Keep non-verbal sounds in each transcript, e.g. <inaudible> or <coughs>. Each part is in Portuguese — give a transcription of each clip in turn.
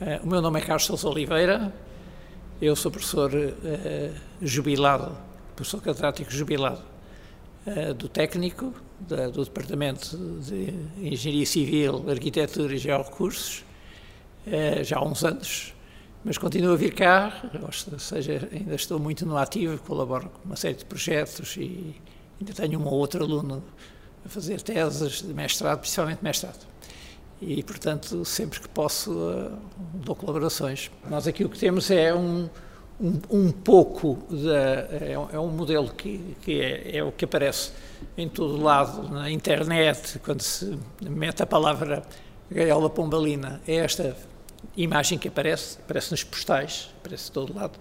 Uh, o meu nome é Carlos Sousa Oliveira, eu sou professor uh, jubilado, professor catedrático jubilado uh, do técnico, do Departamento de Engenharia Civil, Arquitetura e Georrecursos, já há uns anos, mas continuo a vir cá, ou seja, ainda estou muito no ativo, colaboro com uma série de projetos e ainda tenho um ou outro aluno a fazer teses de mestrado, principalmente mestrado. E, portanto, sempre que posso, uh, dou colaborações. Nós aqui o que temos é um, um, um pouco, da, é, é, um modelo que, que é, é, o que aparece em todo lado, na internet, quando se mete a palavra gaiola pombalina, é esta imagem que aparece, aparece nos postais, aparece de todo lado,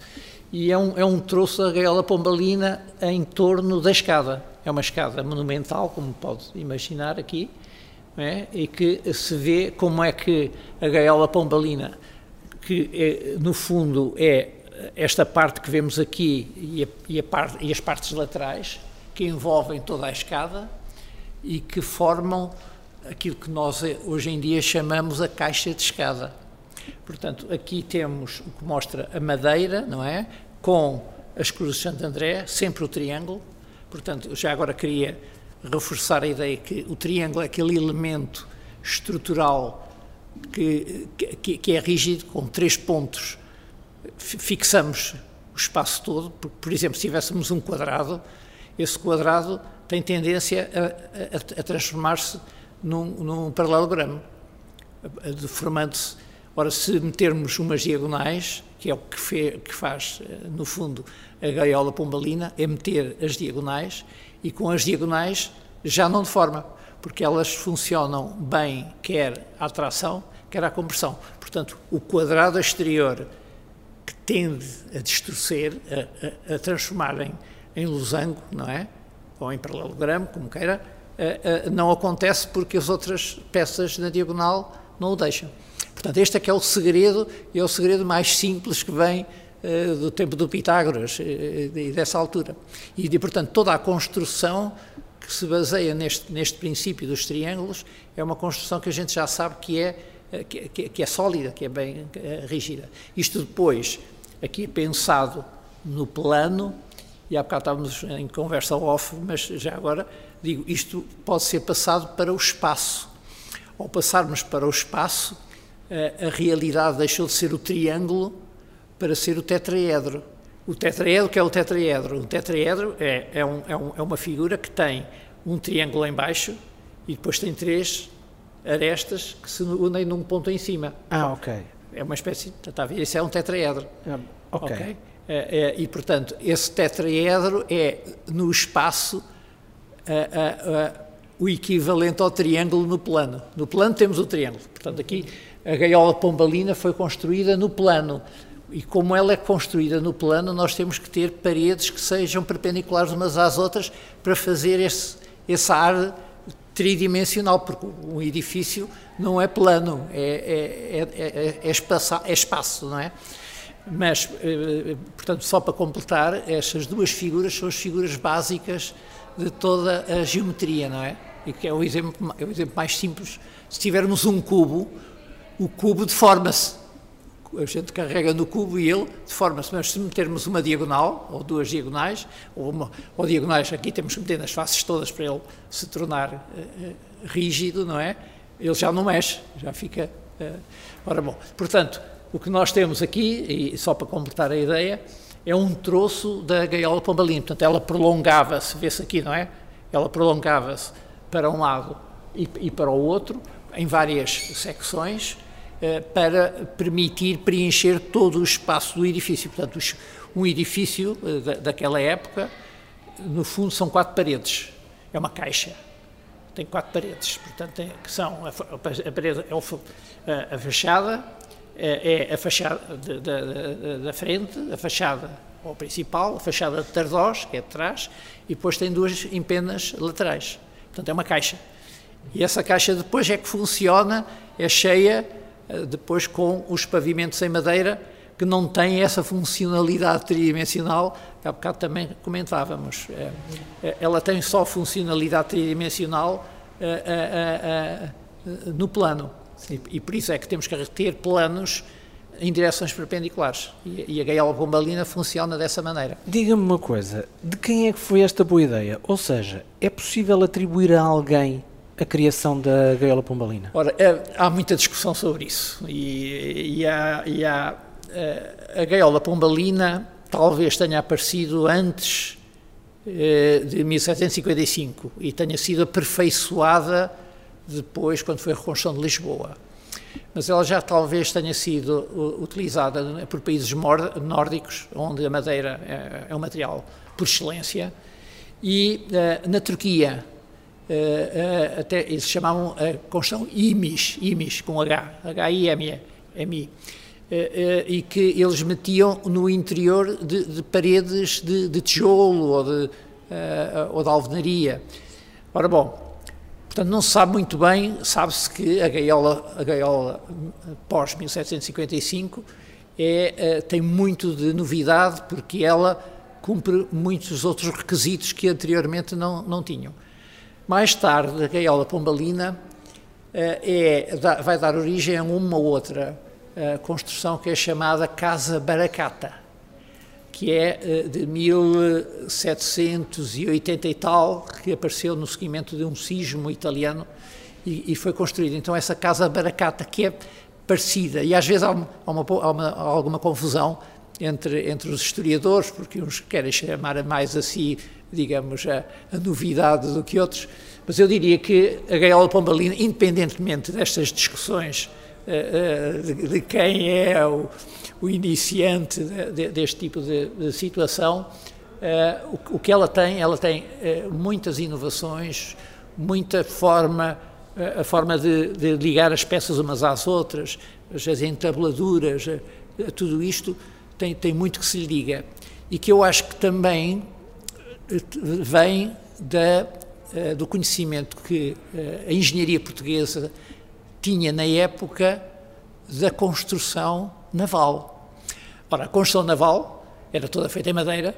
e é um, é um troço da gaiola pombalina em torno da escada. É uma escada monumental, como pode imaginar aqui, é? e que se vê como é que a gaiola pombalina, que é, no fundo é esta parte que vemos aqui e, a, e, a e as partes laterais, que envolvem toda a escada e que formam aquilo que nós hoje em dia chamamos a caixa de escada. Portanto, aqui temos o que mostra a madeira, não é? Com as cruzes de Santo André, sempre o triângulo. Portanto, já agora queria reforçar a ideia que o triângulo é aquele elemento estrutural que, que, que é rígido, com três pontos, fixamos o espaço todo. Por, por, exemplo, se tivéssemos um quadrado, esse quadrado tem tendência a, a, a transformar-se num, num paralelogramo, formando-se Ora, se metermos umas diagonais, que é o que, fe, que faz, eh, no fundo, a gaiola pombalina, é meter as diagonais, e com as diagonais já não deforma, porque elas funcionam bem, quer à tração, quer à compressão. Portanto, o quadrado exterior que tende a distorcer, a, a, a transformar em, em losango, não é? Ou em paralelogramo, como queira, a, não acontece porque as outras peças na diagonal não o deixam. Portanto, este é que é o segredo, e é o segredo mais simples que vem do tempo do Pitágoras uh, e dessa altura. E, de, portanto, toda a construção que se baseia neste, neste princípio dos triângulos é uma construção que a gente já sabe que é, que, que, é sólida, que é bem rígida. Isto depois, aqui pensado no plano, e há bocado estávamos em conversa off, mas já agora digo, isto pode ser passado para o espaço. Ao passarmos para o espaço, a realidade deixou de ser o triângulo para ser o tetraedro. O tetraedro, que é o tetraedro? O tetraedro é, é, um, é, um, é uma figura que tem um triângulo em baixo e depois tem três arestas que se unem num ponto em cima. Ah, ok. É uma espécie, está a ver, isso é um tetraedro. Ah, ok. okay? É, é, e, portanto, esse tetraedro é, no espaço, o equivalente ao triângulo no plano. No plano temos o triângulo. Portanto, aqui a gaiola pombalina foi construída no plano. E como ela é construída no plano, nós temos que ter paredes que sejam perpendiculares umas às outras para fazer esse, esse ar tridimensional, porque um edifício não é plano, é, é, é, é, espaço, é espaço, não é? Mas, portanto, só para completar, estas duas figuras são as figuras básicas de toda a geometria, não é? E que é o exemplo, é o exemplo mais simples. Se tivermos um cubo, o cubo deforma-se. A gente carrega no cubo e ele deforma-se. Mas se metermos uma diagonal, ou duas diagonais, ou, uma, ou diagonais, aqui temos que meter nas faces todas para ele se tornar uh, rígido, não é? Ele já não mexe, já fica. Uh, ora bom, portanto, o que nós temos aqui, e só para completar a ideia, é um troço da gaiola pombalina. Portanto, ela prolongava-se, vê-se aqui, não é? Ela prolongava-se para um lado e, e para o outro, em várias secções, para permitir preencher todo o espaço do edifício. Portanto, um edifício eh, daquela época, no fundo, são quatro paredes. É uma caixa. Tem quatro paredes. Portanto, que são a, a parede é a, fachada, é, é a fachada da, da frente, a fachada principal, a fachada de Tardós, que é de trás, e depois tem duas empenas laterais. Portanto, é uma caixa. E essa caixa depois é que funciona, é cheia eh, depois com os pavimentos em madeira, que não têm essa funcionalidade tridimensional, que há bocado também comentávamos. Eh, eh, ela tem só funcionalidade tridimensional no plano. E por isso é que temos que ter planos em direções perpendiculares. E, a gaiola pombalina funciona dessa maneira. Diga-me uma coisa, de quem é que foi esta boa ideia? Ou seja, é possível atribuir a alguém a criação da gaiola pombalina? Ora, é, há muita discussão sobre isso. E, e, há, e há, a, a gaiola pombalina talvez tenha aparecido antes de 1755 e tenha sido aperfeiçoada depois, quando foi a reconstrução de Lisboa. Mas ela já talvez tenha sido utilizada por países nórdicos, onde a madeira é, é um material por excelência, e uh, na Turquia, uh, uh, até eles chamavam a construção IMIS, IMIS com H, H-I-M-I, e que eles metiam no interior de, de paredes de, de, tijolo ou de, ou de alvenaria. Ora bom, Portanto, não se sabe muito bem, sabe-se que a gaiola, a gaiola pós-1755 é, eh, tem muito de novidade, porque ela cumpre muitos outros requisitos que anteriormente não, não tinham. Mais tarde, a gaiola pombalina eh, é, vai dar origem a uma outra eh, construção que é chamada Casa Baracata que é eh, de 1780 e tal, que apareceu no seguimento de um sismo italiano e, e foi construída. Então, essa casa baracata, que é parecida, e às vezes há, uma, há, uma, há alguma confusão entre, entre os historiadores, porque uns querem chamar mais assim, digamos, a, a novidade do que outros, mas eu diria que a Gaiola Pombalina, independentemente destas discussões uh, de, de, quem é o o iniciante de, de, deste tipo de, situação, uh, o, o, que ela tem, ela tem muitas inovações, muita forma, a forma de, ligar as peças umas às outras, as, as entabuladuras, tudo isto tem, tem muito que se liga. E que eu acho que também vem da, do conhecimento que a engenharia portuguesa tinha na época da construção naval. Ora, a construção naval era toda feita em madeira,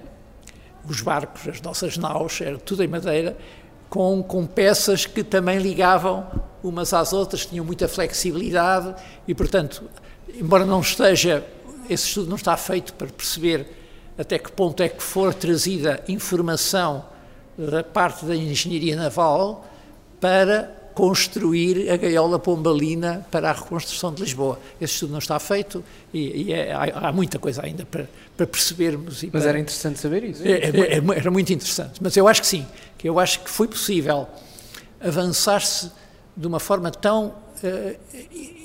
os barcos, as nossas naus, era tudo em madeira, com, com peças que também ligavam umas às outras, tinham muita flexibilidade e, portanto, embora não esteja, esse estudo não está feito para perceber até que ponto é que for trazida informação da parte da engenharia naval para construir a gaiola pombalina para a reconstrução de Lisboa. Esse estudo não está feito e, e é, há, há, muita coisa ainda para, para percebermos. mas para, era interessante saber isso. É, é, é era muito interessante, mas eu acho que sim, que eu acho que foi possível avançar-se de uma forma tão uh,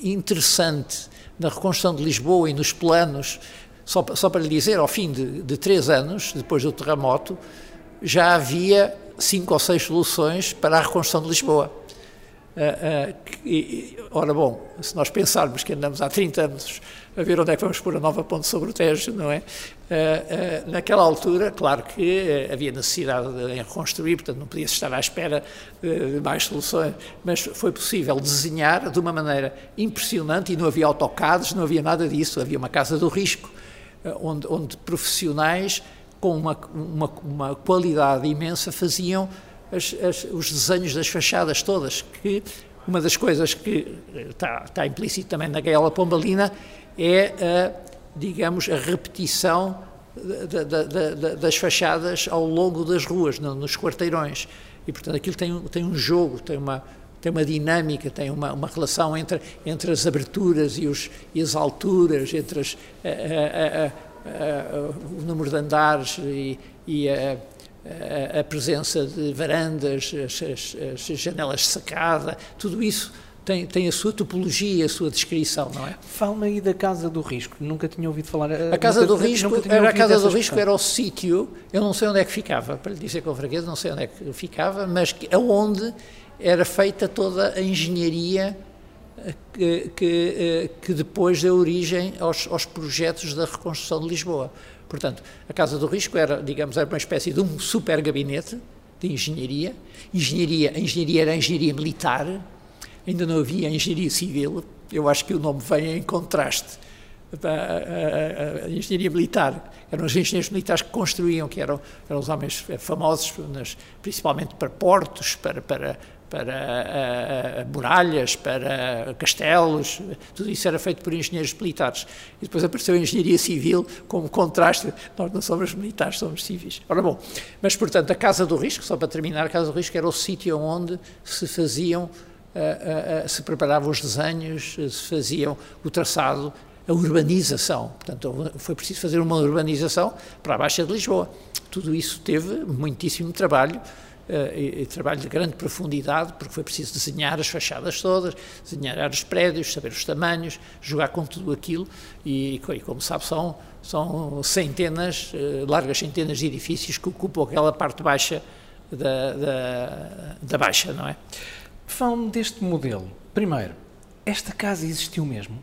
interessante na reconstrução de Lisboa e nos planos, só, só para lhe dizer, ao fim de, de três anos, depois do terremoto, já havia cinco ou seis soluções para a reconstrução de Lisboa. Uh, uh, ora bom, se nós pensarmos que andamos há 30 anos a ver onde é que vamos pôr a nova ponte sobre o Tejo, não é? Uh, naquela altura, claro que havia necessidade de reconstruir, portanto não podia-se estar à espera de mais soluções, mas foi possível desenhar de uma maneira impressionante e não havia autocados, não havia nada disso, havia uma casa do risco, onde, onde profissionais com uma, uma, uma qualidade imensa faziam as, as, os desenhos das fachadas todas, que uma das coisas que está, está implícito também na gaiola pombalina é, a, digamos, a repetição da, da, da, das fachadas ao longo das ruas, no, nos quarteirões. E, portanto, aquilo tem, tem um jogo, tem uma, tem uma dinâmica, tem uma, uma relação entre, entre as aberturas e, os, e as alturas, entre as, a, a, o número de andares e, e a a, presença de varandas, as, as, as janelas de sacada, tudo isso tem, tem a sua topologia, a sua descrição, não é? Fala-me aí da Casa do Risco, nunca tinha ouvido falar. Eh, a Casa nunca, do Risco, era a Casa do Risco era o sítio, eu não sei onde é que ficava, para lhe dizer com fraqueza, não sei onde é que ficava, mas que, aonde era feita toda a engenharia eh, que, que, eh, que depois deu origem aos, aos projetos da reconstrução de Lisboa. Portanto, a Casa do Risco era, digamos, era uma espécie de um super gabinete de engenharia. Engenharia, a engenharia era a engenharia militar, ainda não havia engenharia civil. Eu acho que o nome vem em contraste. A, a, a, engenharia militar, eram os engenheiros militares que construíam, que eram, eram os homens famosos, nas, principalmente para portos, para, para, para muralhas, para castelos, tudo isso era feito por engenheiros militares. E depois apareceu a engenharia civil como contraste, nós não somos militares, somos civis. Ora bom, mas portanto a Casa do Risco, só para terminar, a Casa do Risco era o sítio onde se faziam, se preparavam os desenhos, se faziam o traçado, a urbanização. Portanto, foi preciso fazer uma urbanização para a Baixa de Lisboa. Tudo isso teve muitíssimo trabalho, uh, e, trabalho de grande profundidade, porque foi preciso desenhar as fachadas todas, desenhar os prédios, saber os tamanhos, jogar com tudo aquilo, e, e como sabe, são, são centenas, uh, largas centenas de edifícios que ocupam aquela parte baixa da, da, da Baixa, não é? Fala-me deste modelo. Primeiro, esta casa existiu mesmo?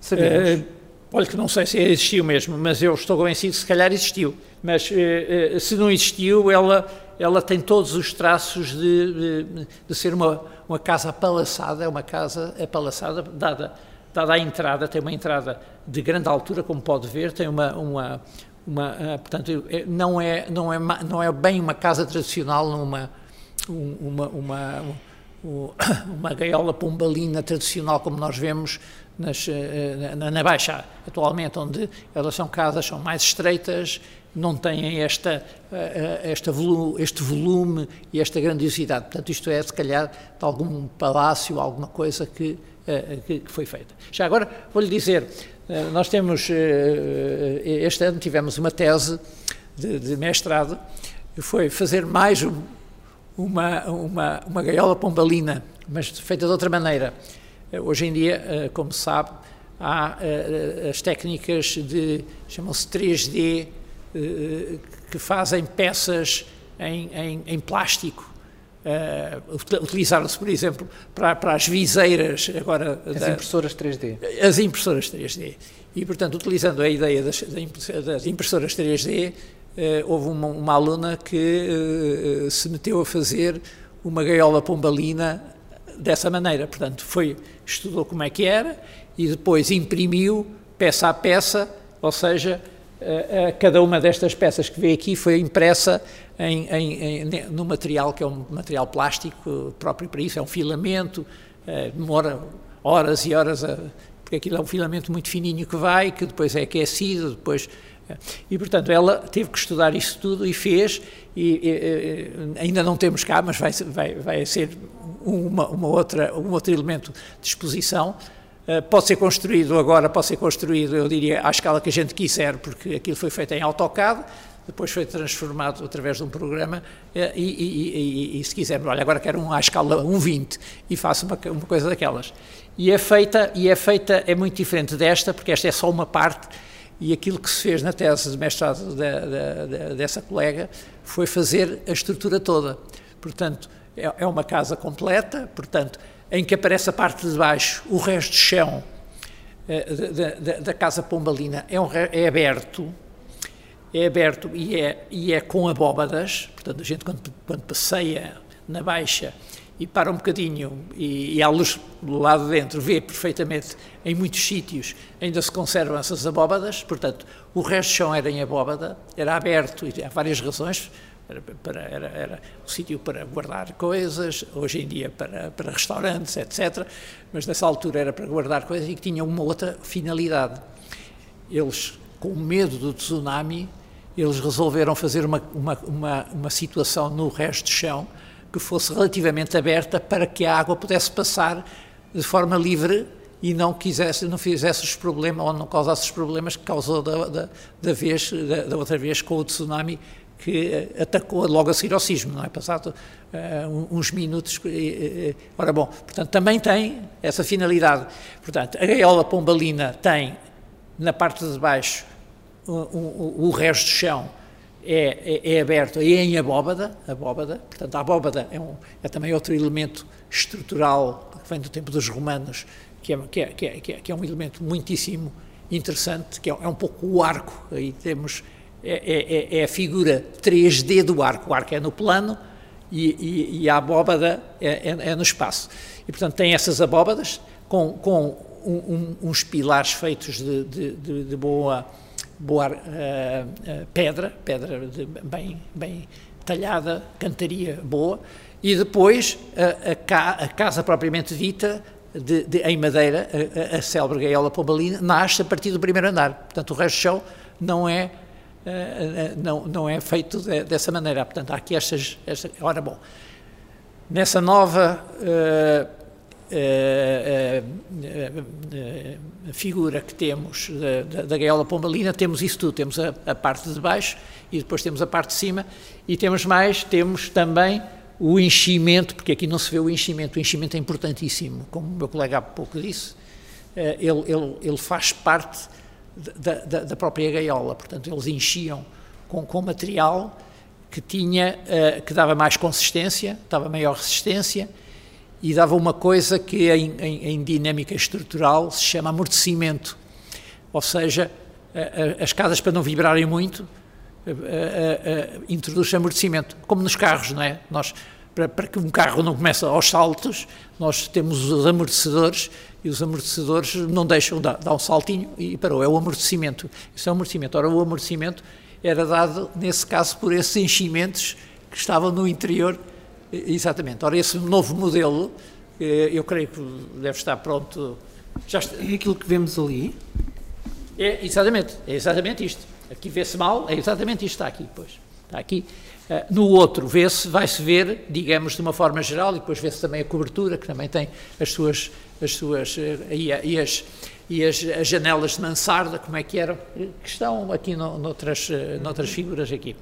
Sabemos. Uh, olha que não sei se existiu mesmo, mas eu estou convencido que se calhar existiu. Mas uh, se não existiu, ela ela tem todos os traços de, de, de ser uma, uma casa apalaçada, é uma casa apalaçada, dada, dada a entrada, tem uma entrada de grande altura, como pode ver, tem uma, uma, uma portanto, é, não é, não, é, não é bem uma casa tradicional, numa, uma, uma, <coughs> uma, gaiola pombalina tradicional, como nós vemos nas, eh, na, na Baixa atualmente, onde elas são casas são mais estreitas, não têm esta, eh, eh, esta este volume e esta grandiosidade. Portanto, isto é, se calhar, de algum palácio, alguma coisa que, que, que foi feita. Já agora, vou-lhe dizer, nós temos, este ano tivemos uma tese de, de mestrado, foi fazer mais uma, uma, uma gaiola pombalina, mas feita de outra maneira. Eh, hoje em dia, eh, como se sabe, há eh, as técnicas de, chamam-se 3D, que fazem peças em, em, em plástico. Uh, utilizaram-se, por exemplo, para, para, as viseiras agora as da, impressoras 3D. As impressoras 3D. E, portanto, utilizando a ideia das, das impressoras 3D, uh, houve uma, uma, aluna que uh, se meteu a fazer uma gaiola pombalina dessa maneira. Portanto, foi, estudou como é que era e depois imprimiu peça a peça, ou seja, cada uma destas peças que vê aqui foi impressa em, em, em, no material que é um material plástico próprio para isso, é um filamento, demora horas e horas, a, porque aquilo é um filamento muito fininho que vai, que depois é aquecido, depois e, portanto, ela teve que estudar isso tudo e fez, e, e ainda não temos cá, mas vai, vai, vai ser uma, uma, outra, um outro elemento de exposição. Uh, pode ser construído agora, pode ser construído, eu diria, à escala que a gente quiser, porque aquilo foi feito em AutoCAD, depois foi transformado através de um programa uh, e, e, e, e, se quisermos, olha, agora quero um à escala 1.20 e faço uma, uma coisa daquelas. E é feita, e é feita, é muito diferente desta, porque esta é só uma parte e aquilo que se fez na tese de mestrado de, de, dessa colega foi fazer a estrutura toda. Portanto, é, é uma casa completa, portanto, em que aparece a parte de baixo, o resto de chão eh, da, da casa pombalina é, um, é, aberto, é aberto e é, e é com abóbadas, portanto, a gente quando, quando passeia na baixa e para um bocadinho e, e à luz do lado de dentro vê perfeitamente em muitos sítios ainda se conservam essas abóbadas, portanto o resto do chão era em abóbada, era aberto e há várias razões, era, para, era, era um sítio para guardar coisas, hoje em dia para, para restaurantes, etc. Mas nessa altura era para guardar coisas e que tinha uma outra finalidade. Eles, com medo do tsunami, eles resolveram fazer uma, uma, uma, uma situação no resto do chão que fosse relativamente aberta para que a água pudesse passar de forma livre e não quisesse, não fizesse os problemas ou não causasse os problemas que causou da, da, da vez, da, da, outra vez com o tsunami que eh, atacou logo a seguir ao sismo, não é? Passado uh, uns minutos. Uh, ora bom, portanto, também tem essa finalidade. Portanto, a gaiola pombalina tem na parte de baixo o, o, o resto do chão é, é, é aberto é em abóbada, abóbada, portanto a abóbada é, um, é também outro elemento estrutural que vem do tempo dos romanos, que é, que é, que é, que é um elemento muitíssimo interessante, que é, é um pouco o arco, aí temos, é, é, é, a figura 3D do arco, o arco é no plano e, e, e a abóbada é, é, no espaço. E portanto tem essas abóbadas com, com um, um, uns pilares feitos de, de, de, de boa boa uh, uh, pedra, pedra de, bem, bem talhada, cantaria boa, E depois a, a, ca, a casa propriamente dita, de, de, em madeira, a, a célebre gaiola pombalina, nasce a partir do primeiro andar. Portanto, o resto do chão não é, uh, não, não é feito de, dessa maneira. Portanto, há aqui estas, estas. Ora, bom, nessa nova. Uh, figura que temos da, da, da, gaiola pombalina, temos isso tudo, temos a, a, parte de baixo e depois temos a parte de cima. E temos mais, temos também o enchimento, porque aqui não se vê o enchimento, o enchimento é importantíssimo, como o meu colega há pouco disse, ele, ele, ele faz parte da, da, da, própria gaiola, portanto eles enchiam com, com material que tinha, que dava mais consistência, dava maior resistência, e dava uma coisa que em, em, em dinâmica estrutural se chama amortecimento, ou seja, as casas para não vibrarem muito introduz amortecimento, como nos carros, não é? Nós, para, para, que um carro não comece aos saltos, nós temos os amortecedores e os amortecedores não deixam dar, dar um saltinho e parou, é o amortecimento. Isso é o amortecimento. Ora, o amortecimento era dado, nesse caso, por esses enchimentos que estavam no interior Exatamente. Ora, esse novo modelo, eh, eu creio que deve estar pronto. Já está. É aquilo que vemos ali? É, exatamente, é exatamente isto. Aqui vê-se mal, é exatamente isto está aqui, pois. Está aqui. Eh, no outro vê-se, vai-se ver, digamos, de uma forma geral, e depois vê-se também a cobertura, que também tem as suas, as suas eh, e, e, as, e as, as, janelas de mansarda, como é que eram, que estão aqui no, noutras, noutras figuras aqui.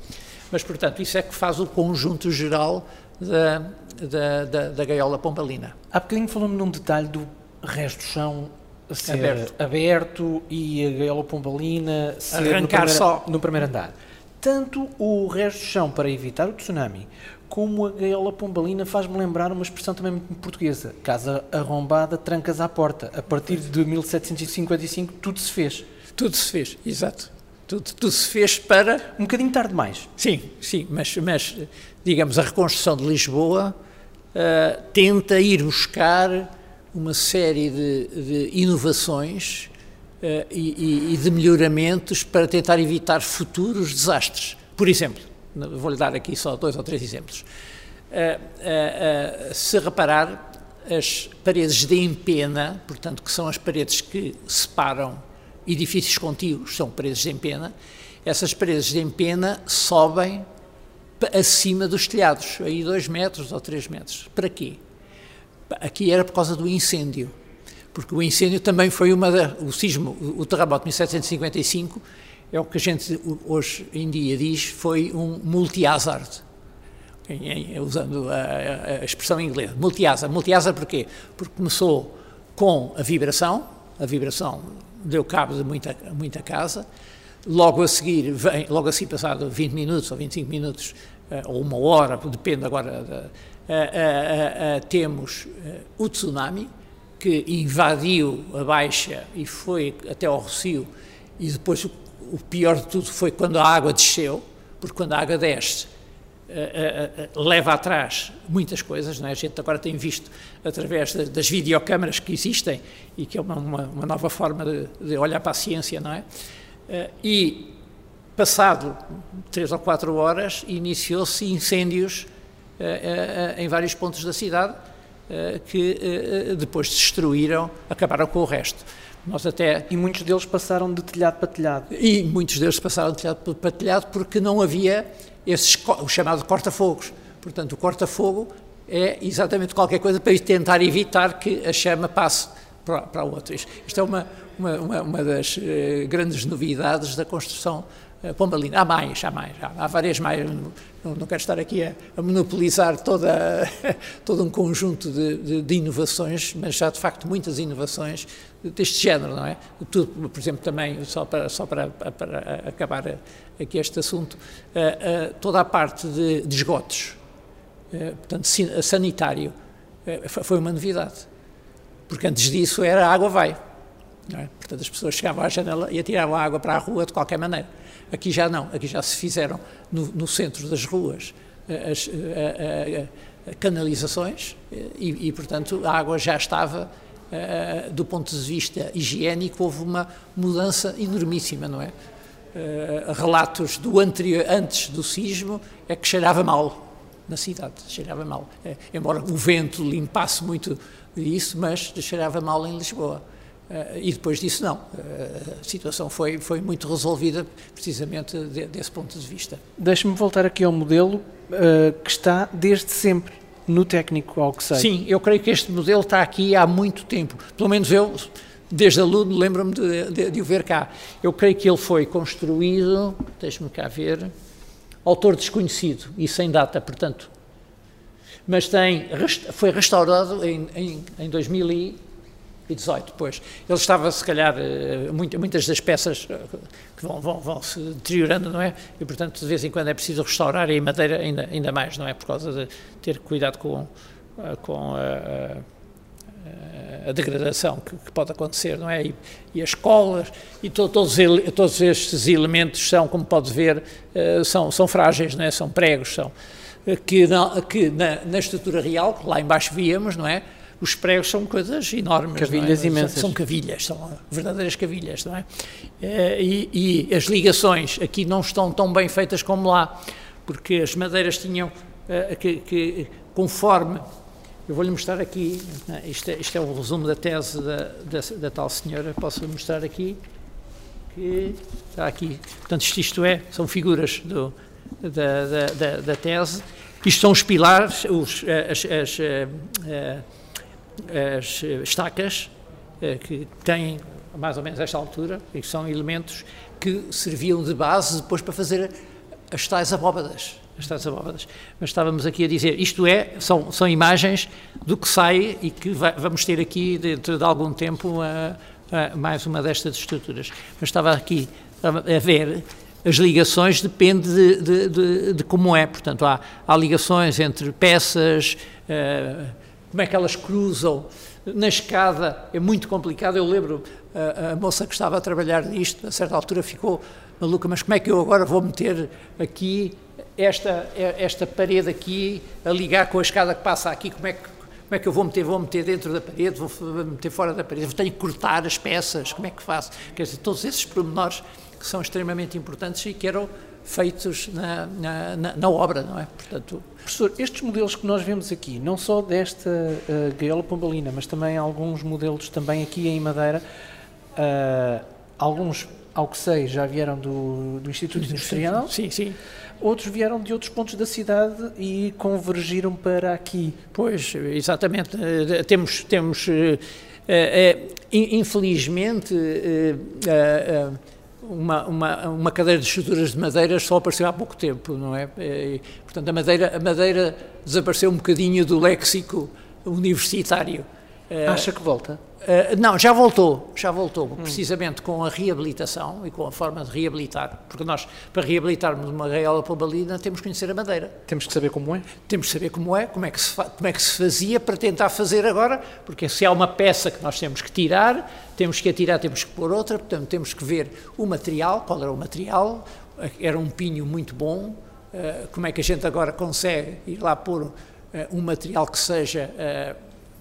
Mas, portanto, isso é que faz o conjunto geral da, da, da, da gaiola pombalina. Há bocadinho falou-me num detalhe do resto do chão ser aberto, aberto e a gaiola pombalina ser Arrancar no primeiro, só. no primeiro andar. Tanto o resto do chão para evitar o tsunami, como a gaiola pombalina faz-me lembrar uma expressão também muito portuguesa. Casa arrombada, trancas à porta. A partir de 1755 tudo se fez. Tudo se fez, exato. Tudo, tudo se fez para... Um bocadinho tarde demais. Sim, sim, mas, mas digamos, a reconstrução de Lisboa uh, tenta ir buscar uma série de, de inovações uh, e, e, de melhoramentos para tentar evitar futuros desastres. Por exemplo, vou-lhe dar aqui só dois ou três exemplos. Uh, se reparar, as paredes de empena, portanto, que são as paredes que separam edifícios contíguos, são paredes de empena, essas paredes de empena sobem acima dos telhados, aí dois metros ou três metros. Para quê? Aqui era por causa do incêndio, porque o incêndio também foi uma da, o sismo, o terremoto de 1755 é o que a gente hoje em dia diz foi um multi-hazard, usando a, a, expressão inglesa, multi-hazard. Multi-hazard porquê? Porque começou com a vibração, a vibração deu cabo de muita, muita casa, logo a seguir, vem, logo assim passado 20 minutos ou 25 minutos, ou uma hora, depende agora, eh, eh, temos o tsunami, que invadiu a Baixa e foi até ao Rocio, e depois o, pior de tudo foi quando a água desceu, porque quando a água desce, leva atrás muitas coisas, não é? a gente agora tem visto através de, das videocâmaras que existem e que é uma, uma, uma nova forma de, de, olhar para a ciência, não é? e Passado três ou quatro horas, iniciou-se incêndios uh, uh, em vários pontos da cidade que depois destruíram, acabaram com o resto. Nós até e muitos deles passaram de telhado para telhado. E muitos deles passaram de telhado para telhado porque não havia o chamado corta-fogos. Portanto, o corta-fogo é exatamente qualquer coisa para tentar evitar que a chama passe para, para outros. Isto é uma, uma, uma das grandes novidades da construção eh, Pombalina. Há mais, há mais, há, há várias mais. Não, não, quero estar aqui a, a monopolizar toda, <laughs> todo um conjunto de, de, de, inovações, mas há de facto muitas inovações deste género, não é? Tudo, por exemplo, também, só para, só para, para acabar aqui este assunto, toda a parte de, de esgotos, uh, portanto, sanitário, foi uma novidade. Porque antes disso era água vai. É? Portanto, as pessoas chegavam à janela e atiravam a água para a rua de qualquer maneira. Aqui já não, aqui já se fizeram no, no centro das ruas eh, as, eh, eh, canalizações e, e, portanto, a água já estava, do ponto de vista higiênico, houve uma mudança enormíssima, não é? relatos do anterior, antes do sismo é que cheirava mal. na cidade, cheirava mal. Eh, embora o vento limpasse muito isso, mas cheirava mal em Lisboa. Uh, e depois disso, não. Uh, a situação foi, foi muito resolvida precisamente de, desse ponto de vista. Deixe-me voltar aqui ao modelo uh, que está desde sempre no técnico, ao que sei. Sim, eu creio que este modelo está aqui há muito tempo. Pelo menos eu, desde aluno, lembro-me de, de, de, o ver cá. Eu creio que ele foi construído, deixe-me cá ver, autor desconhecido e sem data, portanto. Mas tem, foi restaurado em, em, em 2000 e, 18 depois. Ele estava, se calhar, eh, muitas das peças eh, que vão, vão, vão, se deteriorando, não é? E, portanto, de vez em quando é preciso restaurar e madeira ainda, ainda mais, não é? Por causa de ter cuidado com, eh, com a, a, a degradação que, que, pode acontecer, não é? E, e as colas e to, todos, todos estes elementos são, como pode ver, são, são frágeis, não é? São pregos, são que, na, que na, na estrutura real, lá embaixo víamos, não é? Os pregos são coisas enormes. Cavilhas é? imensas. São, cavilhas, são verdadeiras cavilhas, não é? Eh, e, e, as ligações aqui não estão tão bem feitas como lá, porque as madeiras tinham eh, que, que conforme. Eu vou-lhe mostrar aqui, é? isto é, isto é o resumo da tese da, da, da tal senhora, posso mostrar aqui, que está aqui. Portanto, isto, isto é, são figuras do, da, da, da, da tese. Isto são os pilares, os, as, as, as as estacas, eh, que têm mais ou menos esta altura, e que são elementos que serviam de base depois para fazer as tais abóbadas. As tais abóbadas. Mas estávamos aqui a dizer, isto é, são, são imagens do que sai e que vai, vamos ter aqui dentro de algum tempo a, a, mais uma destas estruturas. Mas estava aqui a ver as ligações depende de, de, de, de, como é. Portanto, há, há ligações entre peças, uh, como é que elas cruzam na escada, é muito complicado. Eu lembro a, a, moça que estava a trabalhar nisto, a certa altura ficou maluca, mas como é que eu agora vou meter aqui esta, esta parede aqui a ligar com a escada que passa aqui, como é que, como é que eu vou meter? Vou meter dentro da parede, vou meter fora da parede, tenho que cortar as peças, como é que faço? Quer dizer, todos esses pormenores que são extremamente importantes e que eram feitos na, na, na obra, não é? Portanto, Professor, estes modelos que nós vemos aqui, não só desta uh, gaiola pombalina, mas também alguns modelos também aqui em Madeira, uh, alguns, ao que sei, já vieram do, do Instituto Industrial. Sim, sim. Outros vieram de outros pontos da cidade e convergiram para aqui. Pois, exatamente. Uh, temos, temos infelizmente, uma, uma, uma cadeira de estruturas de madeira só apareceu há pouco tempo, não é? E, portanto, a madeira, a madeira desapareceu um bocadinho do léxico universitário. Acha que volta? Uh, não, já voltou, já voltou, hum. precisamente com a reabilitação e com a forma de reabilitar, porque nós, para reabilitarmos uma gaiola pombalina, temos que conhecer a madeira. Temos que saber como é? Temos que saber como é, como é que se, como é que se fazia para tentar fazer agora, porque se há uma peça que nós temos que tirar, temos que a tirar, temos que pôr outra, portanto temos que ver o material, qual era o material, era um pinho muito bom, uh, como é que a gente agora consegue ir lá pôr uh, um material que seja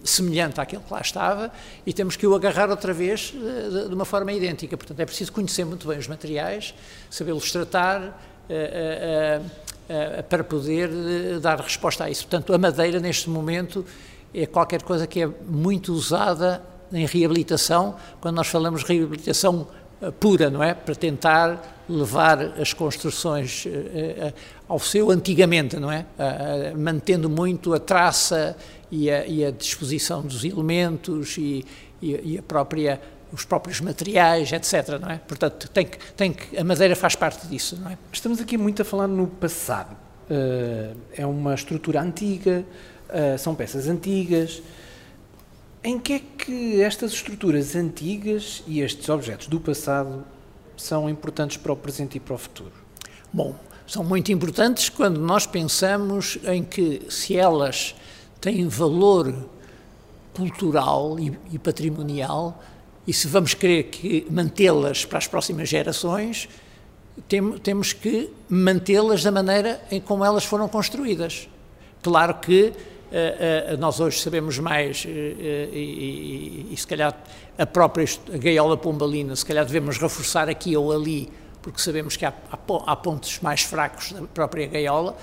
semelhante àquele que lá estava e temos que o agarrar outra vez eh, de uma forma idêntica. Portanto, é preciso conhecer muito bem os materiais, sabê-los tratar eh, eh, para poder dar resposta a isso. Portanto, a madeira, neste momento, é qualquer coisa que é muito usada em reabilitação, quando nós falamos de reabilitação pura, não é? Para tentar levar as construções ao seu antigamente, não é? Mantendo muito a traça e a, e a disposição dos elementos e, e, e, a própria os próprios materiais, etc. Não é? Portanto, tem que, tem que, a madeira faz parte disso. Não é? Estamos aqui muito a falar no passado. Uh, é uma estrutura antiga, uh, são peças antigas. Em que é que estas estruturas antigas e estes objetos do passado são importantes para o presente e para o futuro? Bom, são muito importantes quando nós pensamos em que se elas têm valor cultural e, e patrimonial e se vamos querer que mantê-las para as próximas gerações, tem, temos que mantê-las da maneira em como elas foram construídas. Claro que uh, uh, nós hoje sabemos mais uh, e, e, e, se calhar a própria a gaiola pombalina, se calhar devemos reforçar aqui ou ali porque sabemos que há, há, pontos mais fracos da própria gaiola,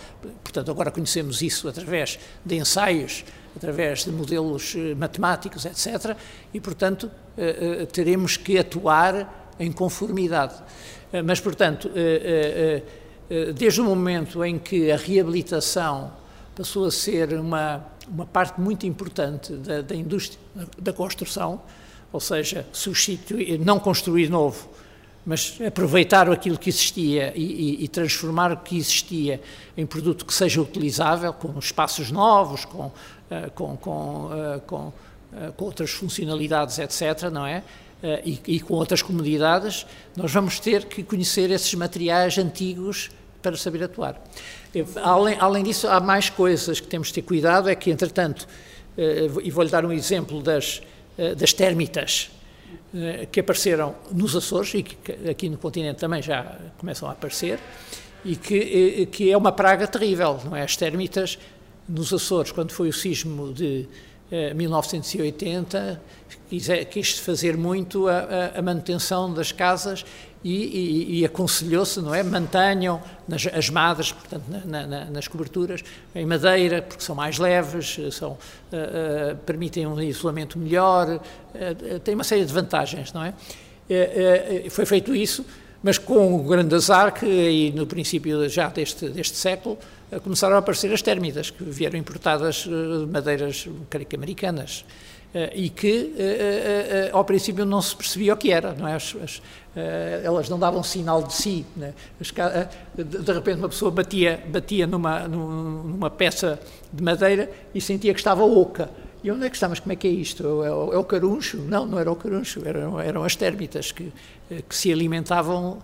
portanto, agora conhecemos isso através de ensaios, através de modelos eh, matemáticos, etc., e, portanto, eh, eh, teremos que atuar em conformidade. Mas, portanto, desde o momento em que a reabilitação passou a ser uma, uma parte muito importante da, da indústria da construção, ou seja, substituir, não construir novo, mas aproveitar aquilo que existia e, e, e, transformar o que existia em produto que seja utilizável, com espaços novos, com, uh, com, com, uh, com, uh, com, outras funcionalidades, etc., não é? E, e, com outras comunidades, nós vamos ter que conhecer esses materiais antigos para saber atuar. Além, além disso, há mais coisas que temos de ter cuidado, é que, entretanto, e vou-lhe dar um exemplo das, das térmitas, que apareceram nos Açores e que aqui no continente também já começam a aparecer e que, eh, que é uma praga terrível, não é? As térmitas nos Açores, quando foi o sismo de 1980, quis, quis fazer muito a, a, manutenção das casas e, e, e aconselhou-se, não é? Mantenham nas, as madres, portanto, na, na, nas coberturas, em madeira, porque são mais leves, são, uh, uh, permitem um isolamento melhor, uh, tem uma série de vantagens, não é? foi feito isso, mas com o grande azar que aí no princípio já deste, deste século começaram a aparecer as térmitas, que vieram importadas de madeiras, creio americanas, e que ao princípio não se percebia o que era, não é? As, as, elas não davam sinal de si. Né? De, repente, uma pessoa batia, batia numa, numa peça de madeira e sentia que estava oca. E onde é que está? Mas como é que é isto? É o, é o caruncho? Não, não era o caruncho, eram, eram as térmitas que, eh, que se alimentavam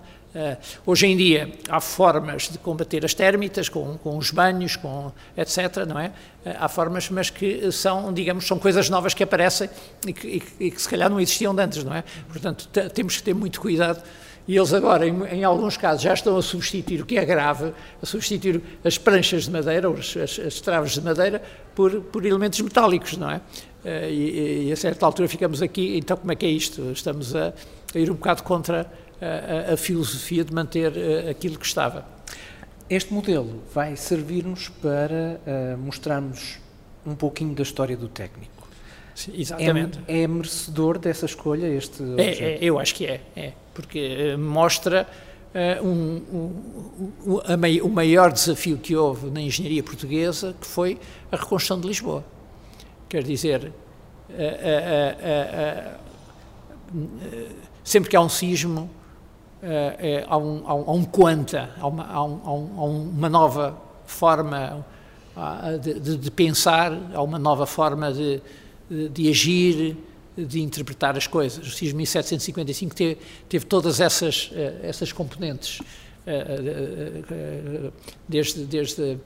hoje em dia há formas de combater as térmitas com, com os banhos, com etc, não é? Uh, há formas, mas que são, digamos, são coisas novas que aparecem e que, e, e que se calhar não existiam antes, não é? Portanto, temos que ter muito cuidado e eles agora, em, em, alguns casos, já estão a substituir, o que é grave, a substituir as pranchas de madeira, ou as, as, as traves de madeira, por, por elementos metálicos, não é? Uh, e, e, a certa altura ficamos aqui, então como é que é isto? Estamos a, a ir um bocado contra a, a filosofia de manter uh, aquilo que estava. Este modelo vai servir-nos para uh, mostrarmos um pouquinho da história do técnico. Sim, exatamente. É, é, merecedor dessa escolha este é, é, eu acho que é, é porque uh, mostra uh, um, um, um, o maior desafio que houve na engenharia portuguesa, que foi a reconstrução de Lisboa. Quer dizer, sempre que há um sismo, é, um, há, um, há um quanta, há uma, há, um, há uma nova forma de, de, pensar, há uma nova forma de, de, agir, de interpretar as coisas. O sismo 1755 teve, teve todas essas, eh, essas componentes, eh, desde, desde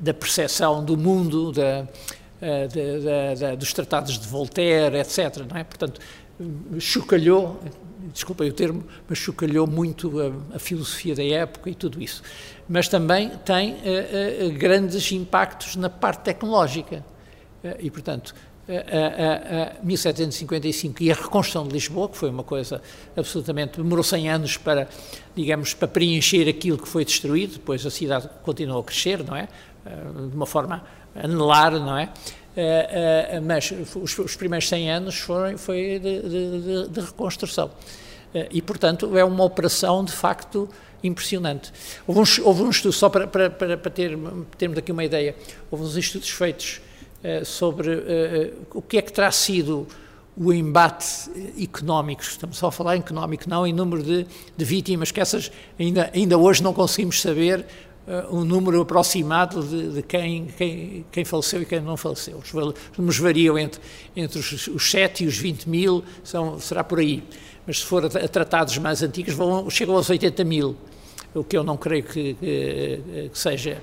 da percepção do mundo, da, da, da, dos tratados de Voltaire, etc. Não é? Portanto, chocalhou, desculpem o termo, mas chocalhou muito a, a, filosofia da época e tudo isso. Mas também tem uh, uh, grandes impactos na parte tecnológica. E, portanto, a, 1755 e a reconstrução de Lisboa, que foi uma coisa absolutamente. demorou 100 anos para, digamos, para preencher aquilo que foi destruído, depois a cidade continuou a crescer, não é? De uma forma anelar, não é? Uh, uh, mas os, os, primeiros 100 anos foram, foi de, de, de reconstrução. E, portanto, é uma operação de facto impressionante. Houve um, houve um estudo, só para, para, para, para ter, termos aqui uma ideia, houve uns estudos feitos sobre o que é que terá sido o embate económico, estamos só a falar em económico, não em número de, de vítimas, que essas ainda, ainda hoje não conseguimos saber um número aproximado de, de quem, quem, quem, faleceu e quem não faleceu. Os números variam entre, entre os, os 7 e os 20 mil, são, será por aí. Mas se for a, a tratados mais antigos, vão, chegam aos 80 mil, o que eu não creio que, que, que seja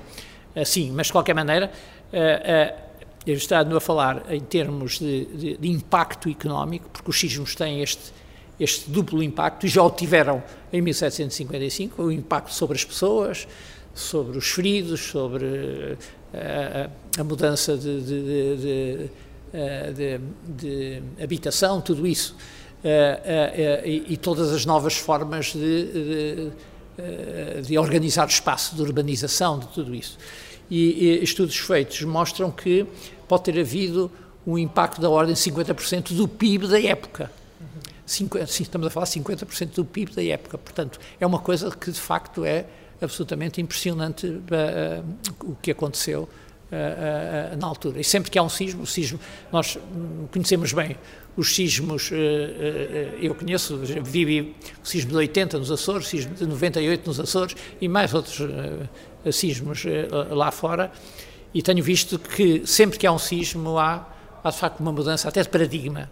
assim. Mas, de qualquer maneira, uh, uh, eu estava a falar em termos de, de, de, impacto económico, porque os sismos têm este, este duplo impacto, e já o tiveram em 1755, o impacto sobre as pessoas, sobre os feridos, sobre uh, a, a, mudança de, de, de, de, habitação, tudo isso. e, e, todas as novas formas de, de, de, organizar o espaço, de urbanização, de tudo isso. E, e estudos feitos mostram que pode ter havido um impacto da ordem de 50% do PIB da época. 50, sim, estamos a falar 50% do PIB da época, portanto, é uma coisa que de facto é absolutamente impressionante uh, uh, o que aconteceu uh, na altura. E sempre que há um sismo, o sismo, nós conhecemos bem os sismos, eu conheço, vivi o sismo de 80 nos Açores, o sismo de 98 nos Açores e mais outros sismos lá fora, e tenho visto que sempre que há um sismo há, há de facto uma mudança até de paradigma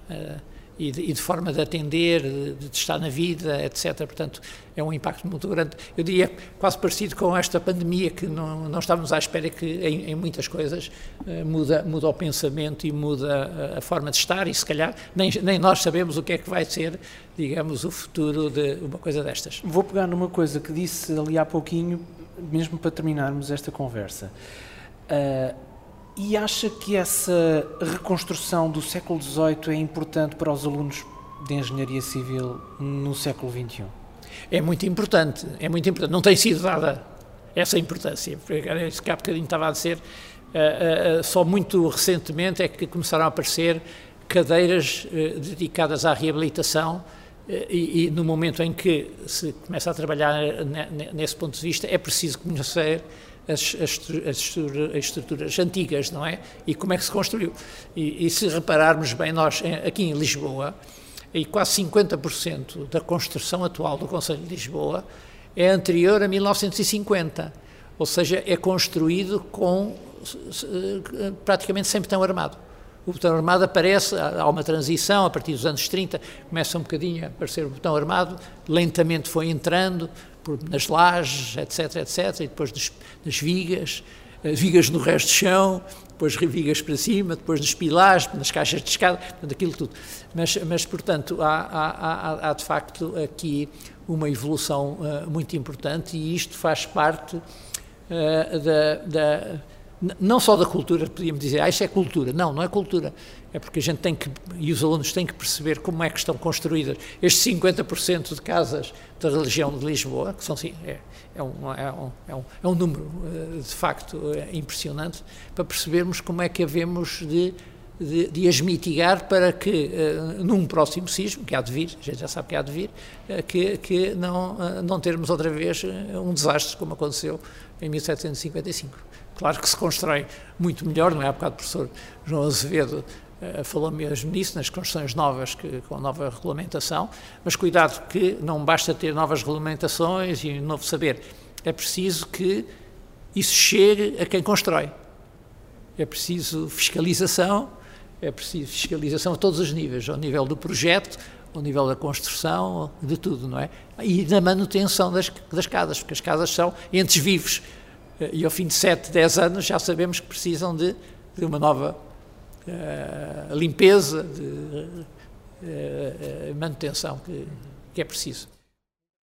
e de, e de, forma de atender, de, de, estar na vida, etc. Portanto, é um impacto muito grande. Eu diria quase parecido com esta pandemia, que não, não estávamos à espera que em, em muitas coisas uh, muda, muda o pensamento e muda a, a, forma de estar, e se calhar nem, nem nós sabemos o que é que vai ser, digamos, o futuro de uma coisa destas. Vou pegar numa coisa que disse ali há pouquinho, mesmo para terminarmos esta conversa. Uh, e acha que essa reconstrução do século XVIII é importante para os alunos de engenharia civil no século XXI? É muito importante, é muito importante. Não tem sido dada essa importância, isso que há bocadinho estava a dizer. Uh, uh, só muito recentemente é que começaram a aparecer cadeiras dedicadas à reabilitação e, e, no momento em que se começa a trabalhar nesse ponto de vista é preciso conhecer as, as, as, estruturas antigas, não é? E como é que se construiu. E, e se repararmos bem, nós aqui em Lisboa, e quase 50% da construção atual do Conselho de Lisboa é anterior a 1950, ou seja, é construído com praticamente sem betão armado. O botão armado aparece, há uma transição, a partir dos anos 30 começa um bocadinho a aparecer o botão armado, lentamente foi entrando, por, nas lajes, etc, etc, e depois das, das vigas, eh, vigas no resto do chão, depois vigas para cima, depois nos pilares, nas caixas de escada, portanto, aquilo tudo. Mas, mas portanto, há, há, há, há de facto aqui uma evolução uh, muito importante e isto faz parte uh, da não só da cultura, podíamos dizer, ah, isso é cultura. Não, não é cultura. É porque a gente tem que, e os alunos têm que perceber como é que estão construídas estes 50% de casas da religião de Lisboa, que são, sim, é, é, um, é, um, é, um, é um número eh, de facto eh, impressionante, para percebermos como é que havemos de, de, de as mitigar para que, uh, num próximo sismo, que há de vir, a gente já sabe que há de vir, que, que não, não termos outra vez um desastre como aconteceu em 1755. Claro que se constrói muito melhor, não é? Há bocado o professor João Azevedo uh, falou mesmo nisso, nas construções novas, que, com nova regulamentação, mas cuidado que não basta ter novas regulamentações e um novo saber, é preciso que isso chegue a quem constrói. É preciso fiscalização, é preciso fiscalização a todos os níveis, ao nível do projeto, ao nível da construção, de tudo, não é? E da manutenção das, das casas, porque as casas são entes vivos, e ao fim de 7, 10 anos já sabemos que precisam de, de uma nova uh, limpeza, de uh, manutenção que, que é preciso.